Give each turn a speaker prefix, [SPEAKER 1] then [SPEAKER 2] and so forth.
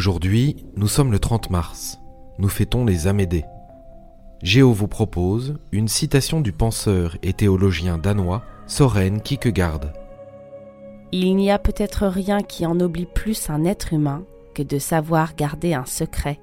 [SPEAKER 1] Aujourd'hui, nous sommes le 30 mars. Nous fêtons les Amédées. Géo vous propose une citation du penseur et théologien danois Soren Kierkegaard.
[SPEAKER 2] Il n'y a peut-être rien qui ennoblit plus un être humain que de savoir garder un secret.